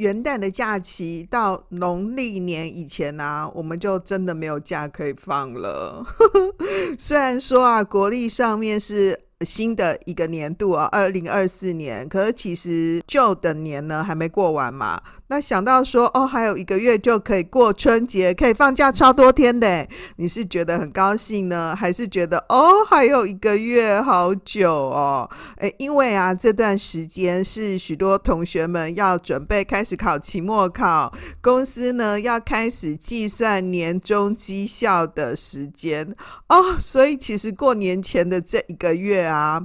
元旦的假期，到农历年以前呢、我们就真的没有假可以放了。虽然说啊，国历上面是。新的一个年度啊，二零二四年，可是其实旧的年呢还没过完嘛。那想到说哦，还有一个月就可以过春节，可以放假超多天的，你是觉得很高兴呢，还是觉得哦还有一个月好久哦？诶，因为啊这段时间是许多同学们要准备开始考期末考，公司呢要开始计算年终绩效的时间哦，所以其实过年前的这一个月啊，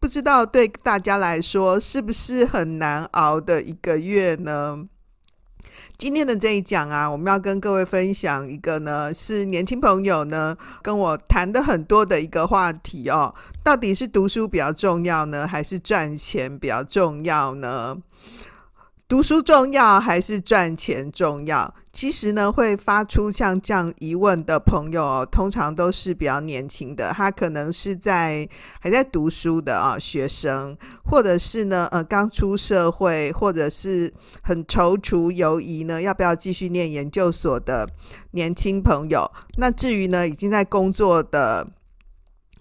不知道对大家来说是不是很难熬的一个月呢？今天的这一讲啊，我们要跟各位分享一个呢，是年轻朋友呢跟我谈的很多的一个话题哦，到底是读书比较重要呢，还是赚钱比较重要呢？读书重要还是赚钱重要？其实呢，会发出像这样疑问的朋友，通常都是比较年轻的，他可能是在还在读书的啊学生，或者是呢呃刚出社会，或者是很踌躇犹疑呢，要不要继续念研究所的年轻朋友。那至于呢，已经在工作的。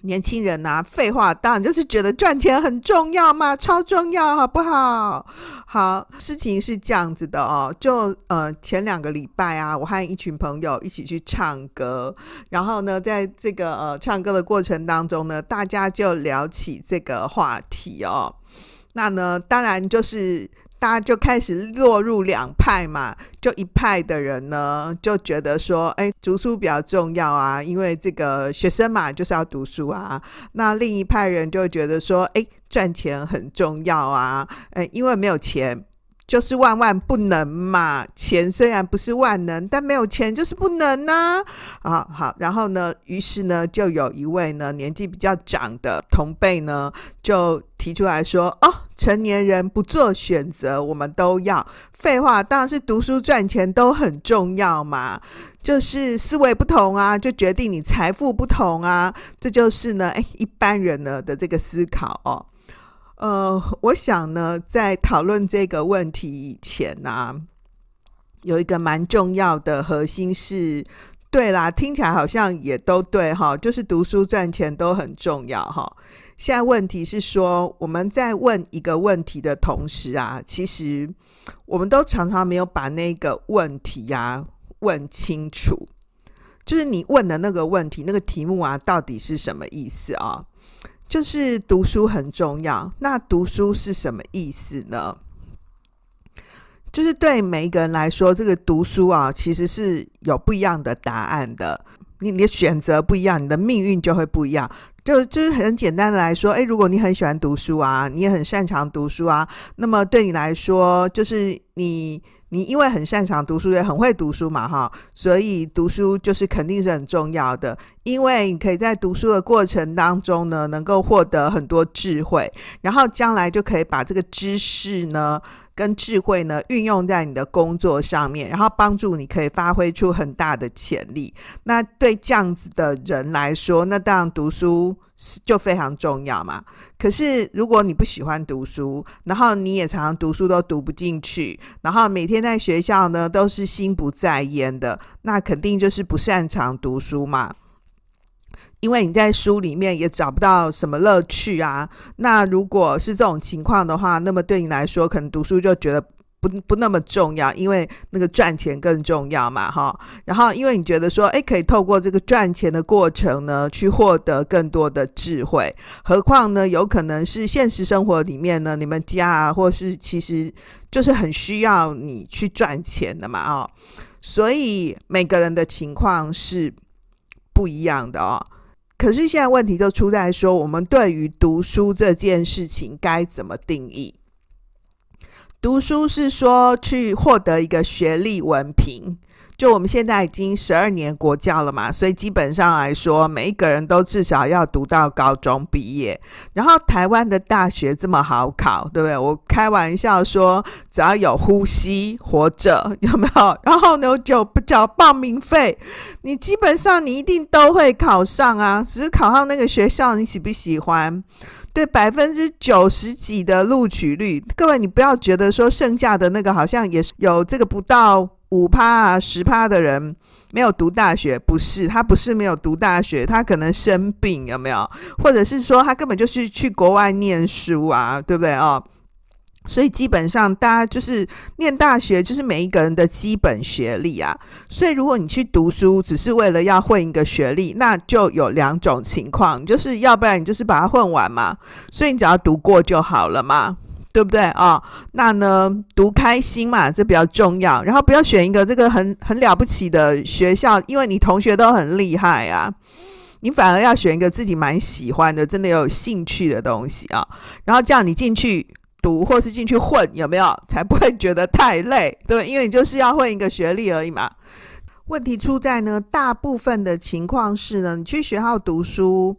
年轻人啊，废话，当然就是觉得赚钱很重要嘛，超重要，好不好？好，事情是这样子的哦，就呃前两个礼拜啊，我和一群朋友一起去唱歌，然后呢，在这个呃唱歌的过程当中呢，大家就聊起这个话题哦，那呢，当然就是。大家就开始落入两派嘛，就一派的人呢就觉得说，哎，读书比较重要啊，因为这个学生嘛就是要读书啊。那另一派人就觉得说，哎，赚钱很重要啊，哎，因为没有钱。就是万万不能嘛！钱虽然不是万能，但没有钱就是不能呐。啊，好，然后呢，于是呢，就有一位呢年纪比较长的同辈呢，就提出来说：“哦，成年人不做选择，我们都要。废话，当然是读书赚钱都很重要嘛。就是思维不同啊，就决定你财富不同啊。这就是呢，诶，一般人呢的这个思考哦。”呃，我想呢，在讨论这个问题以前呢、有一个蛮重要的核心是，对啦，听起来好像也都对哈，就是读书赚钱都很重要哈。现在问题是说，我们在问一个问题的同时啊，其实我们都常常没有把那个问题呀、啊、问清楚，就是你问的那个问题，那个题目啊，到底是什么意思啊？就是读书很重要，那读书是什么意思呢？就是对每一个人来说，这个读书啊，其实是有不一样的答案的。你你的选择不一样，你的命运就会不一样。就就是很简单的来说，诶，如果你很喜欢读书啊，你也很擅长读书啊，那么对你来说，就是你。你因为很擅长读书，也很会读书嘛，哈，所以读书就是肯定是很重要的。因为你可以在读书的过程当中呢，能够获得很多智慧，然后将来就可以把这个知识呢跟智慧呢运用在你的工作上面，然后帮助你可以发挥出很大的潜力。那对这样子的人来说，那当然读书。就非常重要嘛。可是如果你不喜欢读书，然后你也常常读书都读不进去，然后每天在学校呢都是心不在焉的，那肯定就是不擅长读书嘛。因为你在书里面也找不到什么乐趣啊。那如果是这种情况的话，那么对你来说，可能读书就觉得。不不那么重要，因为那个赚钱更重要嘛，哈。然后，因为你觉得说，诶，可以透过这个赚钱的过程呢，去获得更多的智慧。何况呢，有可能是现实生活里面呢，你们家啊，或是其实就是很需要你去赚钱的嘛，哦。所以每个人的情况是不一样的哦。可是现在问题就出在说，我们对于读书这件事情该怎么定义？读书是说去获得一个学历文凭，就我们现在已经十二年国教了嘛，所以基本上来说，每一个人都至少要读到高中毕业。然后台湾的大学这么好考，对不对？我开玩笑说，只要有呼吸活着，有没有？然后呢，就不缴报名费，你基本上你一定都会考上啊。只是考上那个学校，你喜不喜欢？对，百分之九十几的录取率，各位你不要觉得说剩下的那个好像也是有这个不到五趴啊十趴的人没有读大学，不是，他不是没有读大学，他可能生病有没有？或者是说他根本就是去国外念书啊，对不对哦？所以基本上，大家就是念大学，就是每一个人的基本学历啊。所以如果你去读书，只是为了要混一个学历，那就有两种情况，就是要不然你就是把它混完嘛。所以你只要读过就好了嘛，对不对啊？哦，那呢，读开心嘛，这比较重要。然后不要选一个这个很很了不起的学校，因为你同学都很厉害啊。你反而要选一个自己蛮喜欢的，真的有兴趣的东西啊。然后这样你进去。读或是进去混有没有，才不会觉得太累，对，因为你就是要混一个学历而已嘛。问题出在呢，大部分的情况是呢，你去学校读书。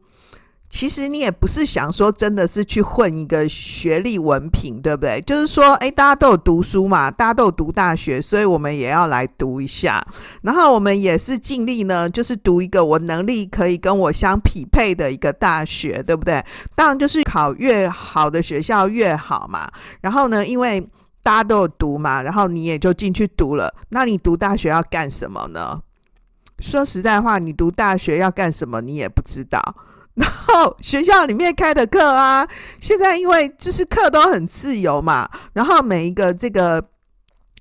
其实你也不是想说真的是去混一个学历文凭，对不对？就是说，诶，大家都有读书嘛，大家都有读大学，所以我们也要来读一下。然后我们也是尽力呢，就是读一个我能力可以跟我相匹配的一个大学，对不对？当然就是考越好的学校越好嘛。然后呢，因为大家都有读嘛，然后你也就进去读了。那你读大学要干什么呢？说实在话，你读大学要干什么，你也不知道。然后学校里面开的课啊，现在因为就是课都很自由嘛，然后每一个这个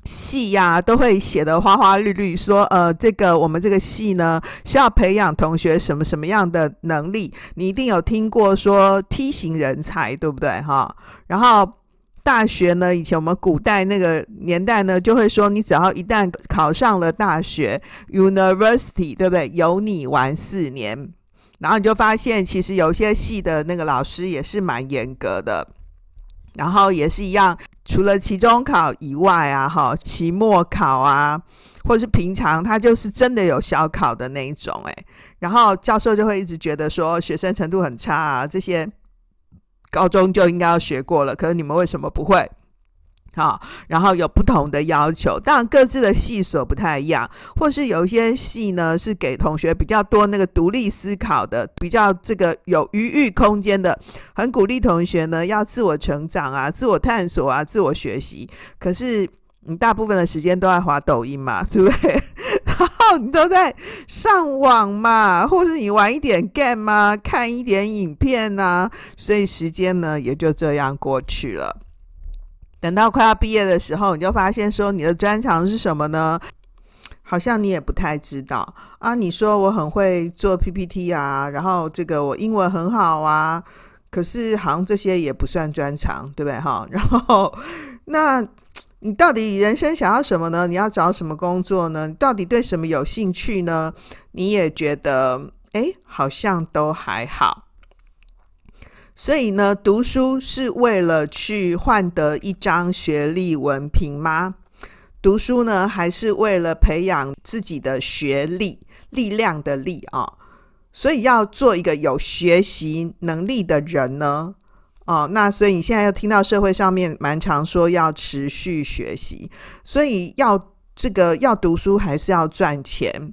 系呀、都会写得花花绿绿，说呃这个我们这个系呢需要培养同学什么什么样的能力，你一定有听过说梯形人才对不对哈？然后大学呢，以前我们古代那个年代呢，就会说你只要一旦考上了大学 University 对不对？有你玩四年。然后你就发现，其实有些系的那个老师也是蛮严格的，然后也是一样，除了期中考以外啊，哈，期末考啊，或者是平常他就是真的有小考的那一种，诶，然后教授就会一直觉得说学生程度很差啊，这些高中就应该要学过了，可是你们为什么不会？好，然后有不同的要求，当然各自的系所不太一样，或是有一些系呢是给同学比较多那个独立思考的，比较这个有余裕空间的，很鼓励同学呢要自我成长啊、自我探索啊、自我学习。可是你大部分的时间都在滑抖音嘛，对不对？然后你都在上网嘛，或是你玩一点 game 啊，看一点影片啊，所以时间呢也就这样过去了。等到快要毕业的时候，你就发现说你的专长是什么呢？好像你也不太知道啊。你说我很会做 PPT 啊，然后这个我英文很好啊，可是好像这些也不算专长，对不对哈？然后那你到底人生想要什么呢？你要找什么工作呢？到底对什么有兴趣呢？你也觉得诶，好像都还好。所以呢，读书是为了去换得一张学历文凭吗？读书呢，还是为了培养自己的学历力量的力啊？所以要做一个有学习能力的人呢？哦，那所以你现在又听到社会上面蛮常说要持续学习，所以要这个要读书还是要赚钱？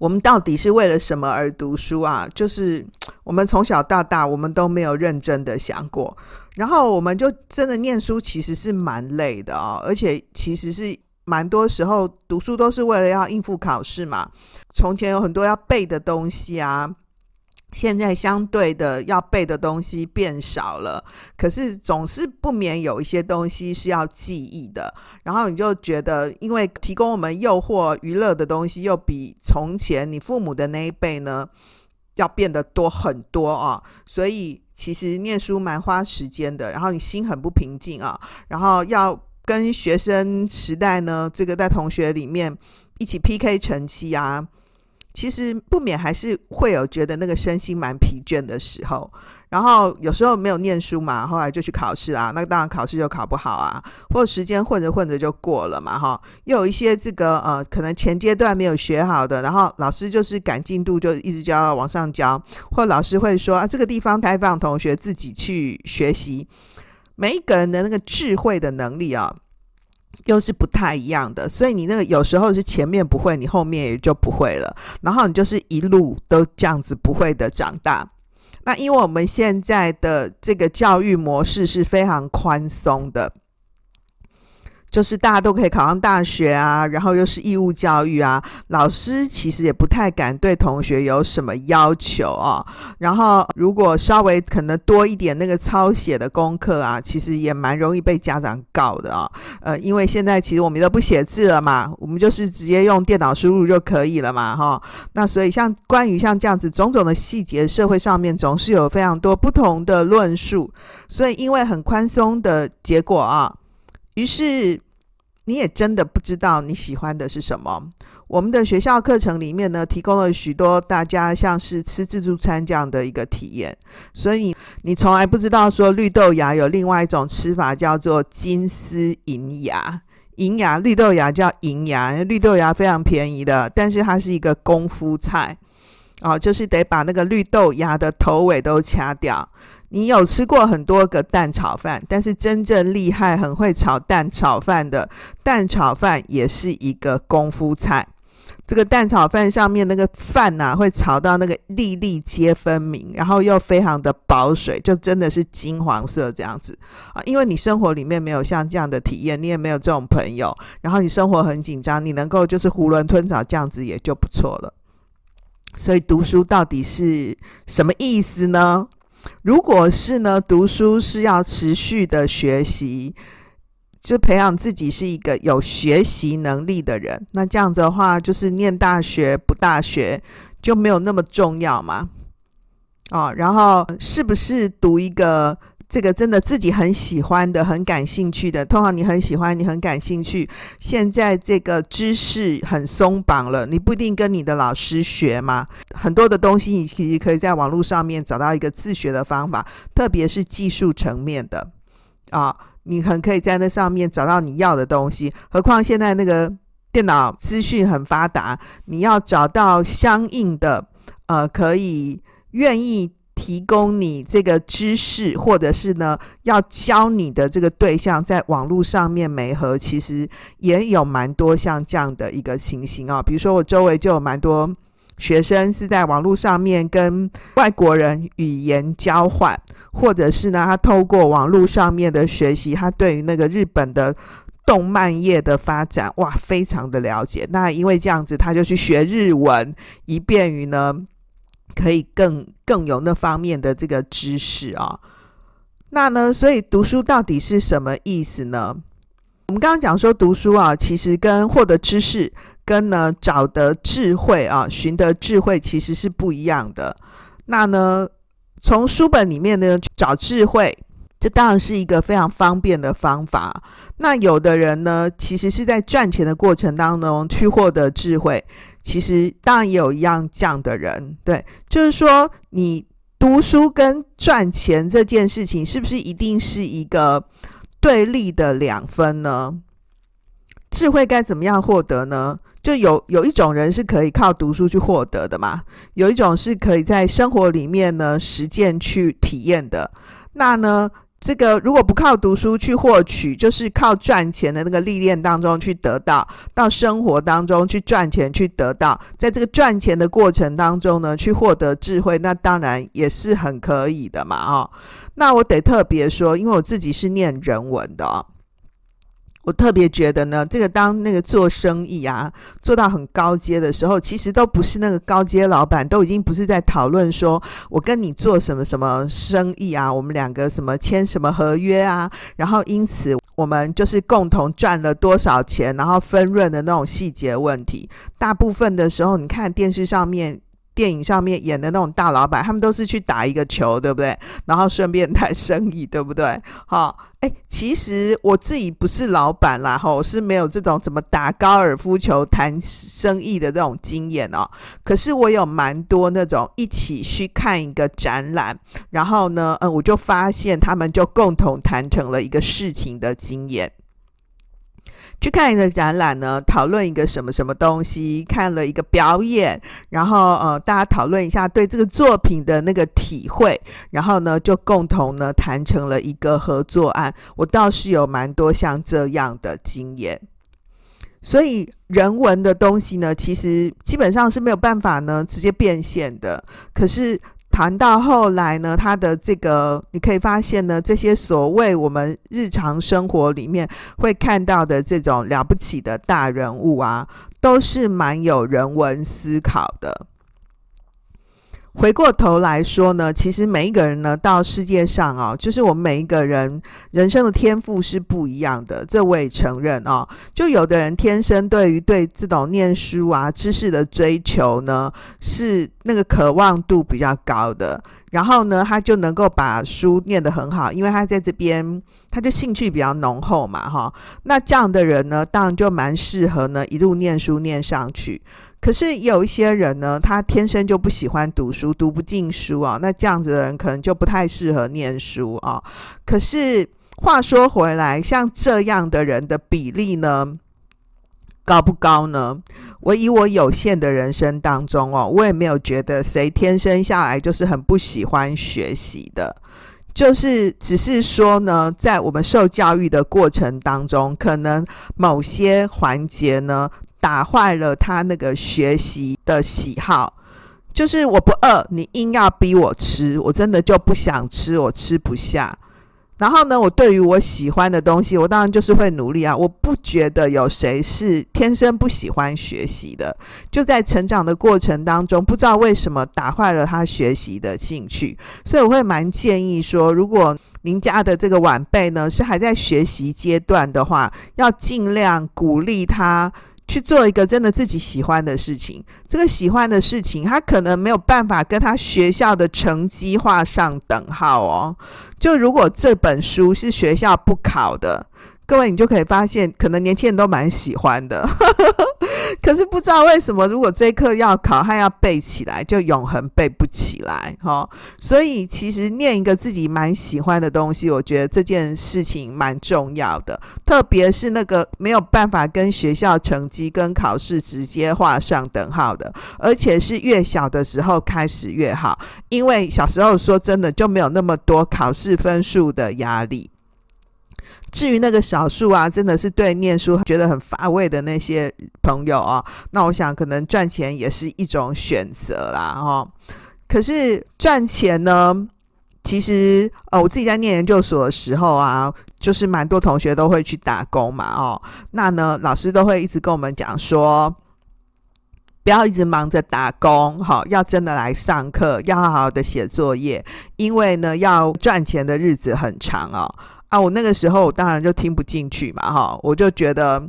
我们到底是为了什么而读书啊？就是我们从小到大，我们都没有认真的想过，然后我们就真的念书，其实是蛮累的哦，而且其实是蛮多时候读书都是为了要应付考试嘛。从前有很多要背的东西啊。现在相对的要背的东西变少了，可是总是不免有一些东西是要记忆的。然后你就觉得，因为提供我们诱惑娱乐的东西又比从前你父母的那一辈呢要变得多很多啊，所以其实念书蛮花时间的。然后你心很不平静啊，然后要跟学生时代呢这个在同学里面一起 PK 成绩啊。其实不免还是会有觉得那个身心蛮疲倦的时候，然后有时候没有念书嘛，后来就去考试啊，那当然考试就考不好啊，或者时间混着混着就过了嘛，哈。又有一些这个呃，可能前阶段没有学好的，然后老师就是赶进度，就一直教往上教，或老师会说啊，这个地方开放同学自己去学习。每一个人的那个智慧的能力啊，又是不太一样的，所以你那个有时候是前面不会，你后面也就不会了，然后你就是一路都这样子不会的长大。那因为我们现在的这个教育模式是非常宽松的。就是大家都可以考上大学啊，然后又是义务教育啊，老师其实也不太敢对同学有什么要求啊。然后如果稍微可能多一点那个抄写的功课啊，其实也蛮容易被家长告的啊。呃，因为现在其实我们都不写字了嘛，我们就是直接用电脑输入就可以了嘛，哈。那所以像关于像这样子种种的细节，社会上面总是有非常多不同的论述。所以因为很宽松的结果啊，于是。你也真的不知道你喜欢的是什么。我们的学校课程里面呢，提供了许多大家像是吃自助餐这样的一个体验，所以你从来不知道说绿豆芽有另外一种吃法叫做金丝银芽。银芽绿豆芽叫银芽，绿豆芽非常便宜的，但是它是一个功夫菜哦，就是得把那个绿豆芽的头尾都掐掉。你有吃过很多个蛋炒饭，但是真正厉害、很会炒蛋炒饭的蛋炒饭也是一个功夫菜。这个蛋炒饭上面那个饭呐、会炒到那个粒粒皆分明，然后又非常的保水，就真的是金黄色这样子啊。因为你生活里面没有像这样的体验，你也没有这种朋友，然后你生活很紧张，你能够就是囫囵吞枣这样子也就不错了。所以读书到底是什么意思呢？如果是呢，读书是要持续的学习，就培养自己是一个有学习能力的人。那这样子的话，就是念大学不大学就没有那么重要嘛？哦，然后是不是读一个？这个真的自己很喜欢的、很感兴趣的，通常你很喜欢、你很感兴趣。现在这个知识很松绑了，你不一定跟你的老师学嘛。很多的东西你其实可以在网络上面找到一个自学的方法，特别是技术层面的啊，你很可以在那上面找到你要的东西。何况现在那个电脑资讯很发达，你要找到相应的呃，可以愿意。提供你这个知识，或者是呢，要教你的这个对象，在网络上面媒合，其实也有蛮多像这样的一个情形啊。比如说，我周围就有蛮多学生是在网络上面跟外国人语言交换，或者是呢，他透过网络上面的学习，他对于那个日本的动漫业的发展，哇，非常的了解。那因为这样子，他就去学日文，以便于呢。可以更更有那方面的这个知识啊、那呢，所以读书到底是什么意思呢？我们刚刚讲说读书啊，其实跟获得知识，跟呢找得智慧啊，寻得智慧其实是不一样的。那呢，从书本里面呢找智慧，这当然是一个非常方便的方法。那有的人呢，其实是在赚钱的过程当中去获得智慧。其实当然也有一样这样的人，对，就是说你读书跟赚钱这件事情，是不是一定是一个对立的两分呢？智慧该怎么样获得呢？就有有一种人是可以靠读书去获得的嘛，有一种是可以在生活里面呢实践去体验的，那呢？这个如果不靠读书去获取，就是靠赚钱的那个历练当中去得到，到生活当中去赚钱去得到，在这个赚钱的过程当中呢，去获得智慧，那当然也是很可以的嘛，哦，那我得特别说，因为我自己是念人文的。我特别觉得呢，这个当那个做生意啊，做到很高阶的时候，其实都不是那个高阶老板，都已经不是在讨论说我跟你做什么什么生意啊，我们两个什么签什么合约啊，然后因此我们就是共同赚了多少钱，然后分润的那种细节问题。大部分的时候，你看电视上面电影上面演的那种大老板，他们都是去打一个球，对不对？然后顺便谈生意，对不对？好，哎，其实我自己不是老板啦，吼，是没有这种怎么打高尔夫球谈生意的这种经验哦。可是我有蛮多那种一起去看一个展览，然后呢，嗯，我就发现他们就共同谈成了一个事情的经验。去看一个展览呢，讨论一个什么什么东西，看了一个表演，然后呃，大家讨论一下对这个作品的那个体会，然后呢，就共同呢谈成了一个合作案。我倒是有蛮多像这样的经验，所以人文的东西呢，其实基本上是没有办法呢直接变现的，可是。谈到后来呢，他的这个你可以发现呢，这些所谓我们日常生活里面会看到的这种了不起的大人物啊，都是蛮有人文思考的。回过头来说呢，其实每一个人呢，到世界上哦，就是我们每一个人人生的天赋是不一样的，这我也承认哦。就有的人天生对于对这种念书啊、知识的追求呢，是那个渴望度比较高的，然后呢，他就能够把书念得很好，因为他在这边他就兴趣比较浓厚嘛，哈。那这样的人呢，当然就蛮适合呢一路念书念上去。可是有一些人呢，他天生就不喜欢读书，读不进书啊。那这样子的人可能就不太适合念书啊。可是话说回来，像这样的人的比例呢，高不高呢？我以我有限的人生当中哦，我也没有觉得谁天生下来就是很不喜欢学习的，就是只是说呢，在我们受教育的过程当中，可能某些环节呢。打坏了他那个学习的喜好，就是我不饿，你硬要逼我吃，我真的就不想吃，我吃不下。然后呢，我对于我喜欢的东西，我当然就是会努力啊。我不觉得有谁是天生不喜欢学习的，就在成长的过程当中，不知道为什么打坏了他学习的兴趣。所以我会蛮建议说，如果您家的这个晚辈呢，是还在学习阶段的话，要尽量鼓励他。去做一个真的自己喜欢的事情，这个喜欢的事情，他可能没有办法跟他学校的成绩画上等号哦。就如果这本书是学校不考的，各位你就可以发现，可能年轻人都蛮喜欢的。可是不知道为什么，如果这一课要考，还要背起来，就永恒背不起来哈。所以其实念一个自己蛮喜欢的东西，我觉得这件事情蛮重要的。特别是那个没有办法跟学校成绩跟考试直接画上等号的，而且是越小的时候开始越好，因为小时候说真的就没有那么多考试分数的压力。至于那个少数啊，真的是对念书觉得很乏味的那些朋友啊，那我想可能赚钱也是一种选择啦，哈。可是赚钱呢，其实呃，我自己在念研究所的时候啊，就是蛮多同学都会去打工嘛，哦，那呢，老师都会一直跟我们讲说，不要一直忙着打工，哈，要真的来上课，要好好的写作业，因为呢，要赚钱的日子很长哦。啊，我那个时候我当然就听不进去嘛，哈，我就觉得，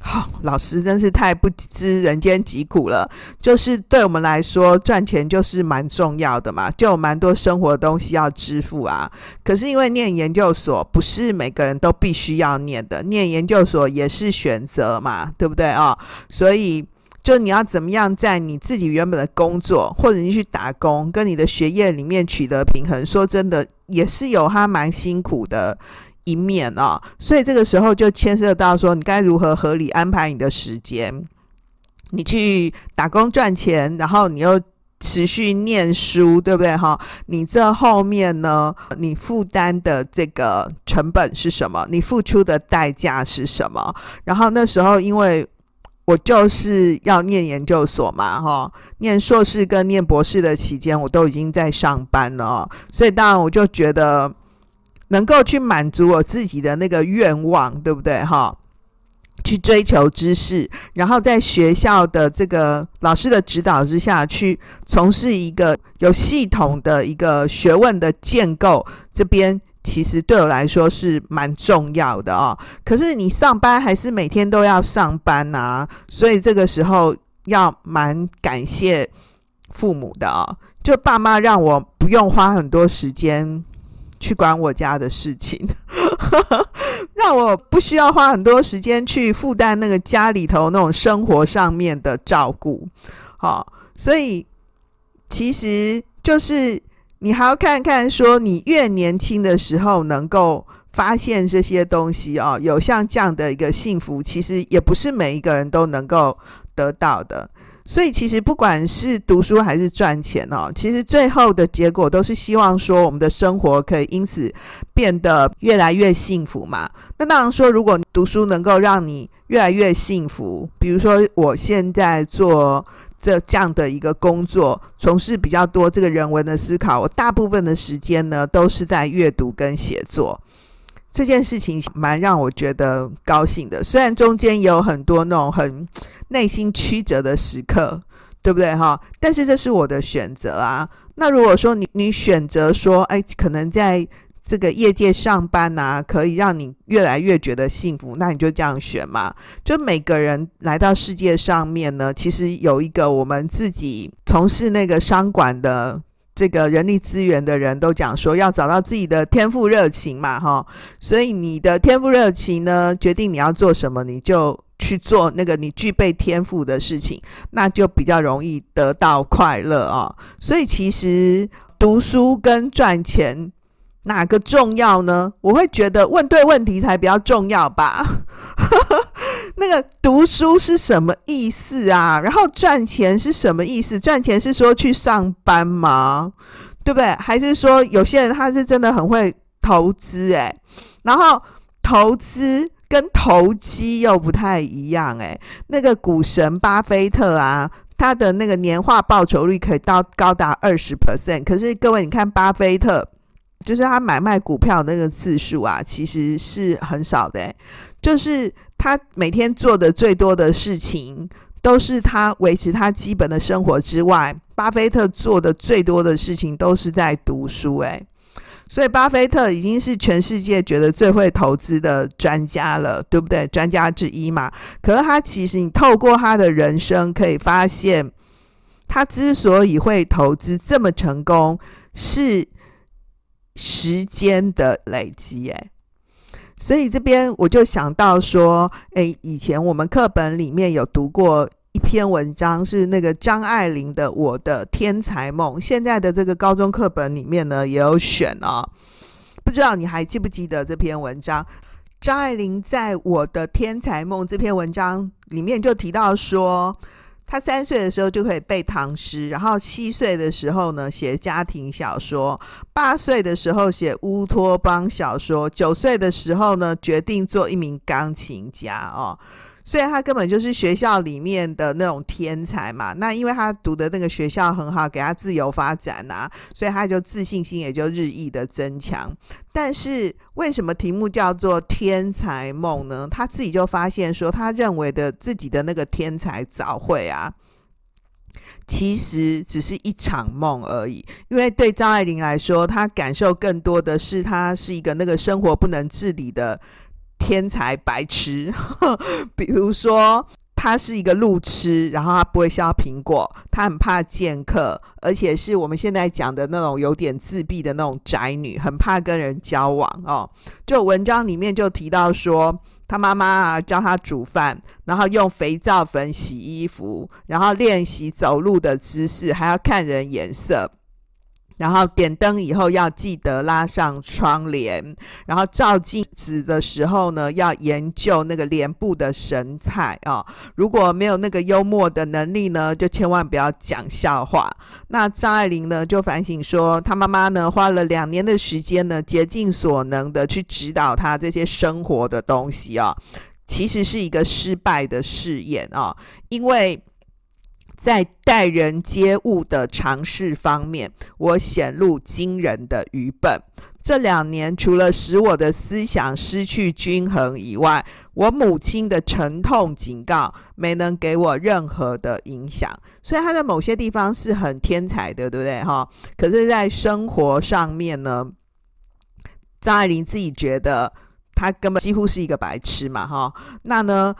好、老师真是太不知人间疾苦了。就是对我们来说，赚钱就是蛮重要的嘛，就有蛮多生活的东西要支付啊。可是因为念研究所，不是每个人都必须要念的，念研究所也是选择嘛，对不对啊、哦？所以。就你要怎么样在你自己原本的工作，或者你去打工，跟你的学业里面取得平衡，说真的，也是有他蛮辛苦的一面啊、哦。所以这个时候就牵涉到说，你该如何合理安排你的时间。你去打工赚钱，然后你又持续念书，对不对哈？你这后面呢，你负担的这个成本是什么？你付出的代价是什么？然后那时候因为。我就是要念研究所嘛，哈，念硕士跟念博士的期间，我都已经在上班了哦，所以当然我就觉得能够去满足我自己的那个愿望，对不对，哈？去追求知识，然后在学校的这个老师的指导之下去从事一个有系统的一个学问的建构，这边。其实对我来说是蛮重要的哦，可是你上班还是每天都要上班呐，所以这个时候要蛮感谢父母的哦，就爸妈让我不用花很多时间去管我家的事情，让我不需要花很多时间去负担那个家里头那种生活上面的照顾。好，所以其实就是你还要看看说，你越年轻的时候能够发现这些东西哦，有像这样的一个幸福，其实也不是每一个人都能够得到的。所以其实不管是读书还是赚钱哦，其实最后的结果都是希望说我们的生活可以因此变得越来越幸福嘛。那当然说，如果读书能够让你越来越幸福，比如说我现在做这这样的一个工作，从事比较多这个人文的思考，我大部分的时间呢都是在阅读跟写作。这件事情蛮让我觉得高兴的，虽然中间也有很多那种很内心曲折的时刻，对不对哈？但是这是我的选择啊。那如果说你你选择说，哎，可能在这个业界上班啊，可以让你越来越觉得幸福，那你就这样选嘛。就每个人来到世界上面呢，其实有一个我们自己从事那个商管的。这个人力资源的人都讲说，要找到自己的天赋热情嘛，哈，所以你的天赋热情呢，决定你要做什么，你就去做那个你具备天赋的事情，那就比较容易得到快乐啊。所以其实读书跟赚钱哪个重要呢？我会觉得问对问题才比较重要吧。那个读书是什么意思啊？然后赚钱是什么意思？赚钱是说去上班吗？对不对？还是说有些人他是真的很会投资诶，然后投资跟投机又不太一样诶。那个股神巴菲特啊，他的那个年化报酬率可以到高达二十 percent。可是各位，你看巴菲特，就是他买卖股票那个次数啊，其实是很少的，就是。他每天做的最多的事情，都是他维持他基本的生活之外，巴菲特做的最多的事情都是在读书。诶，所以巴菲特已经是全世界觉得最会投资的专家了，对不对？专家之一嘛。可是他其实，你透过他的人生可以发现，他之所以会投资这么成功，是时间的累积。诶。所以这边我就想到说，诶，以前我们课本里面有读过一篇文章，是那个张爱玲的《我的天才梦》。现在的这个高中课本里面呢，也有选哦。不知道你还记不记得这篇文章？张爱玲在《我的天才梦》这篇文章里面就提到说。他三岁的时候就可以背唐诗，然后七岁的时候呢写家庭小说，八岁的时候写乌托邦小说，九岁的时候呢决定做一名钢琴家哦。所以他根本就是学校里面的那种天才嘛。那因为他读的那个学校很好，给他自由发展啊，所以他就自信心也就日益的增强。但是为什么题目叫做天才梦呢？他自己就发现说，他认为的自己的那个天才早会啊，其实只是一场梦而已。因为对张爱玲来说，她感受更多的是，她是一个那个生活不能自理的。天才白痴，比如说他是一个路痴，然后他不会削苹果，他很怕见客，而且是我们现在讲的那种有点自闭的那种宅女，很怕跟人交往哦。就文章里面就提到说，他妈妈啊教他煮饭，然后用肥皂粉洗衣服，然后练习走路的姿势，还要看人眼色。然后点灯以后要记得拉上窗帘，然后照镜子的时候呢，要研究那个脸部的神态、哦。如果没有那个幽默的能力呢，就千万不要讲笑话。那张爱玲呢就反省说，她妈妈呢花了两年的时间呢，竭尽所能的去指导她这些生活的东西、哦，其实是一个失败的试验啊、哦，因为。在待人接物的常识方面，我显露惊人的愚笨。这两年，除了使我的思想失去均衡以外，我母亲的沉痛警告没能给我任何的影响。所以，他在某些地方是很天才的，对不对？哈，可是，在生活上面呢，张爱玲自己觉得他根本几乎是一个白痴嘛，哈。那呢？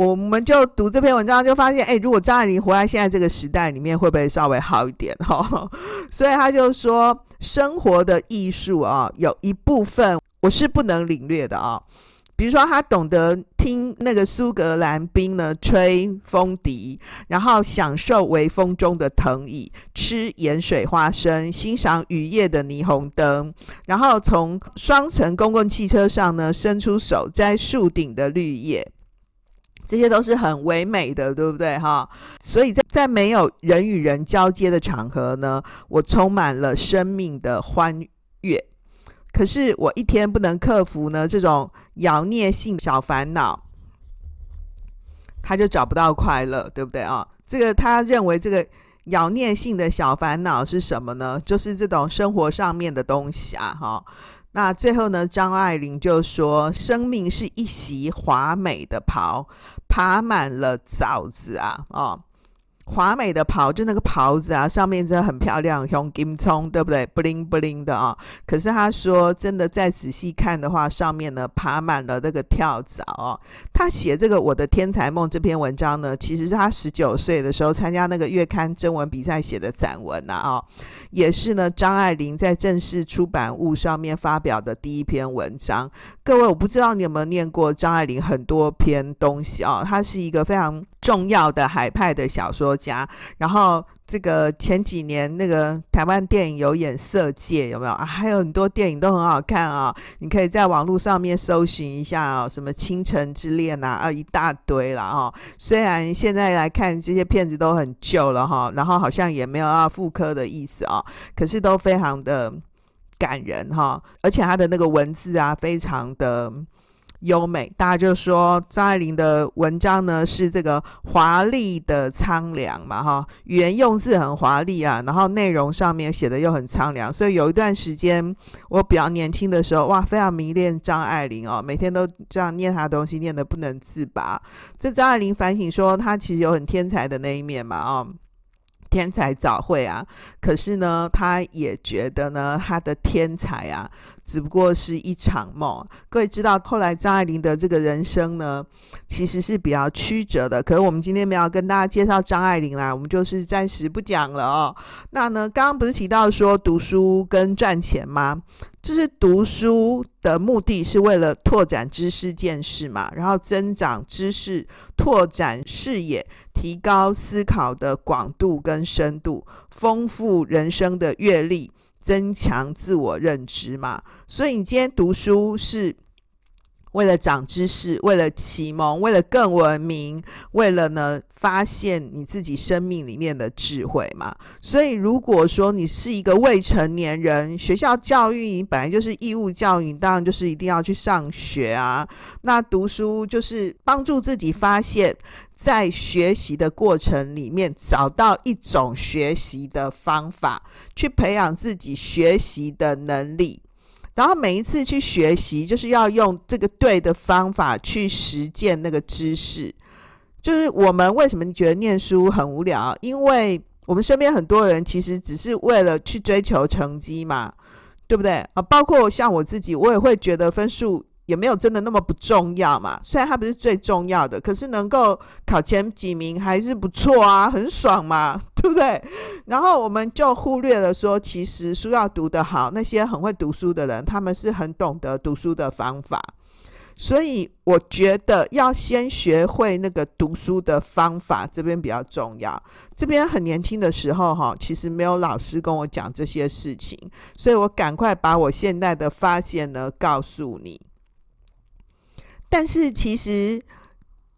我们就读这篇文章，就发现，哎，如果张爱玲活在现在这个时代里面，会不会稍微好一点？哈、所以他就说，生活的艺术啊，有一部分我是不能领略的啊。比如说，他懂得听那个苏格兰兵呢吹风笛，然后享受微风中的藤椅，吃盐水花生，欣赏雨夜的霓虹灯，然后从双层公共汽车上呢伸出手摘树顶的绿叶，这些都是很唯美的，对不对？哈，所以在在没有人与人交接的场合呢，我充满了生命的欢悦。可是我一天不能克服呢这种妖孽性小烦恼，他就找不到快乐，对不对啊？这个他认为这个妖孽性的小烦恼是什么呢？就是这种生活上面的东西啊，哈。那最后呢，张爱玲就说：“生命是一袭华美的袍，爬满了枣子啊，哦。”华美的袍，就那个袍子啊，上面真的很漂亮，像金葱，对不对？bling bling 的啊。可是他说，真的再仔细看的话，上面呢爬满了那个跳蚤哦。他写这个《我的天才梦》这篇文章呢，其实是他十九岁的时候参加那个月刊征文比赛写的散文呐啊，也是呢张爱玲在正式出版物上面发表的第一篇文章。各位，我不知道你有没有念过张爱玲很多篇东西啊？她是一个非常。重要的海派的小说家，然后这个前几年那个台湾电影有演《色戒》，有没有啊？还有很多电影都很好看啊，你可以在网络上面搜寻一下啊，什么《倾城之恋》啊，啊一大堆了哈。虽然现在来看这些片子都很旧了哈，然后好像也没有要复刻的意思啊，可是都非常的感人哈，而且他的那个文字啊，非常的。优美，大家就说张爱玲的文章呢是这个华丽的苍凉嘛，哈，语言用字很华丽啊，然后内容上面写的又很苍凉，所以有一段时间我比较年轻的时候，哇，非常迷恋张爱玲哦，每天都这样念她的东西，念得不能自拔。这张爱玲反省说，她其实有很天才的那一面嘛，哦。天才早慧啊，可是呢，他也觉得呢，他的天才啊，只不过是一场梦。各位知道，后来张爱玲的这个人生呢，其实是比较曲折的。可是我们今天没有跟大家介绍张爱玲啦，我们就是暂时不讲了哦。那呢，刚刚不是提到说读书跟赚钱吗？就是读书的目的是为了拓展知识见识嘛，然后增长知识，拓展视野，提高思考的广度跟深度，丰富人生的阅历，增强自我认知嘛。所以你今天读书是。为了长知识，为了启蒙，为了更文明，为了呢发现你自己生命里面的智慧嘛。所以，如果说你是一个未成年人，学校教育你本来就是义务教育，你当然就是一定要去上学啊。那读书就是帮助自己发现，在学习的过程里面找到一种学习的方法，去培养自己学习的能力。然后每一次去学习，就是要用这个对的方法去实践那个知识。就是我们为什么觉得念书很无聊？因为我们身边很多人其实只是为了去追求成绩嘛，对不对？啊，包括像我自己，我也会觉得分数。也没有真的那么不重要嘛，虽然它不是最重要的，可是能够考前几名还是不错啊，很爽嘛，对不对？然后我们就忽略了说，其实书要读得好，那些很会读书的人，他们是很懂得读书的方法。所以我觉得要先学会那个读书的方法，这边比较重要。这边很年轻的时候哈，其实没有老师跟我讲这些事情，所以我赶快把我现在的发现呢告诉你。但是其实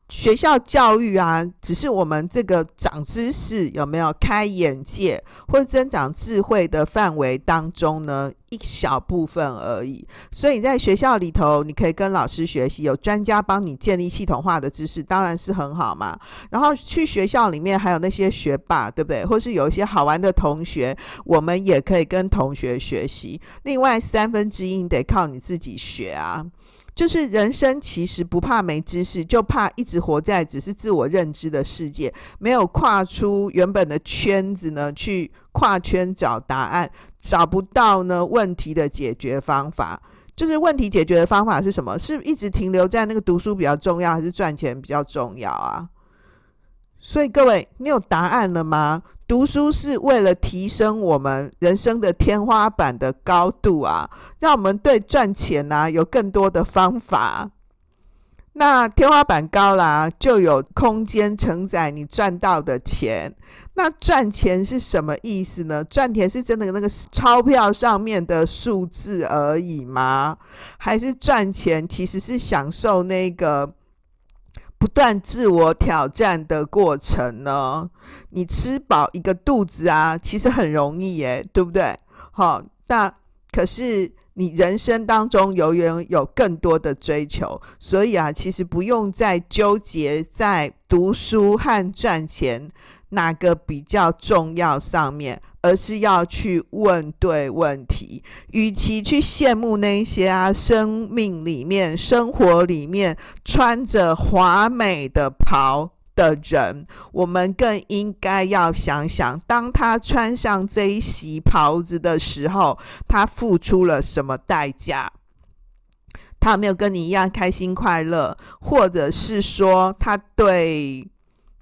学校教育啊，只是我们这个长知识有没有开眼界或增长智慧的范围当中呢，一小部分而已。所以在学校里头，你可以跟老师学习，有专家帮你建立系统化的知识，当然是很好嘛。然后去学校里面还有那些学霸，对不对？或是有一些好玩的同学，我们也可以跟同学学习。另外三分之一得靠你自己学啊。就是人生其实不怕没知识，就怕一直活在只是自我认知的世界，没有跨出原本的圈子呢，去跨圈找答案，找不到呢问题的解决方法。就是问题解决的方法是什么？是一直停留在那个读书比较重要，还是赚钱比较重要啊？所以各位，你有答案了吗？读书是为了提升我们人生的天花板的高度啊，让我们对赚钱啊有更多的方法。那天花板高啦，就有空间承载你赚到的钱。那赚钱是什么意思呢？赚钱是真的那个钞票上面的数字而已吗？还是赚钱其实是享受那个不断自我挑战的过程呢？你吃饱一个肚子啊，其实很容易耶，对不对？好，那可是。你人生当中永远有更多的追求，所以啊，其实不用再纠结在读书和赚钱哪个比较重要上面，而是要去问对问题。与其去羡慕那些啊，生命里面、生活里面穿着华美的袍。的人，我们更应该要想想，当他穿上这一袭袍子的时候，他付出了什么代价？他没有跟你一样开心快乐，或者是说他对？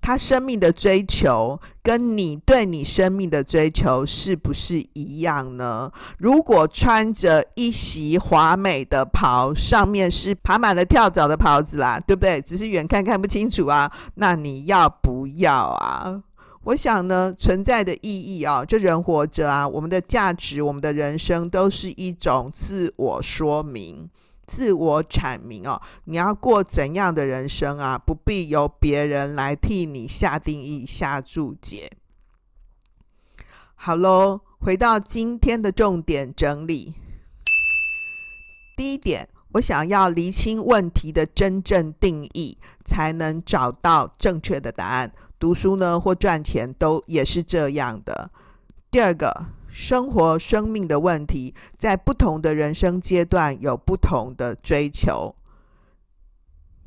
他生命的追求跟你对你生命的追求是不是一样呢？如果穿着一袭华美的袍，上面是爬满了跳蚤的袍子啦，对不对？只是远看看不清楚啊，那你要不要啊？我想呢，存在的意义啊，就人活着啊，我们的价值，我们的人生都是一种自我说明。自我阐明哦，你要过怎样的人生啊？不必由别人来替你下定义、下注解。好喽，回到今天的重点整理。第一点，我想要厘清问题的真正定义，才能找到正确的答案。读书呢，或赚钱，都也是这样的。第二个。生活、生命的问题，在不同的人生阶段有不同的追求。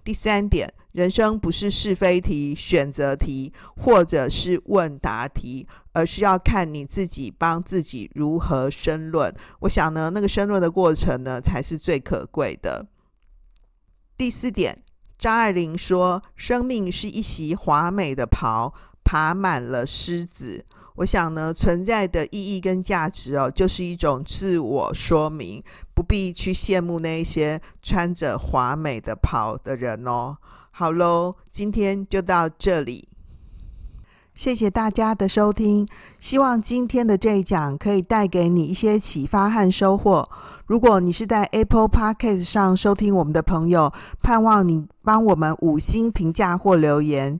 第三点，人生不是是非题、选择题，或者是问答题，而是要看你自己帮自己如何申论。我想呢，那个申论的过程呢，才是最可贵的。第四点，张爱玲说：“生命是一袭华美的袍，爬满了虱子。”我想呢，存在的意义跟价值哦，就是一种自我说明，不必去羡慕那些穿着华美的袍的人哦。好喽，今天就到这里，谢谢大家的收听。希望今天的这一讲可以带给你一些启发和收获。如果你是在 Apple Podcast 上收听我们的朋友，盼望你帮我们五星评价或留言。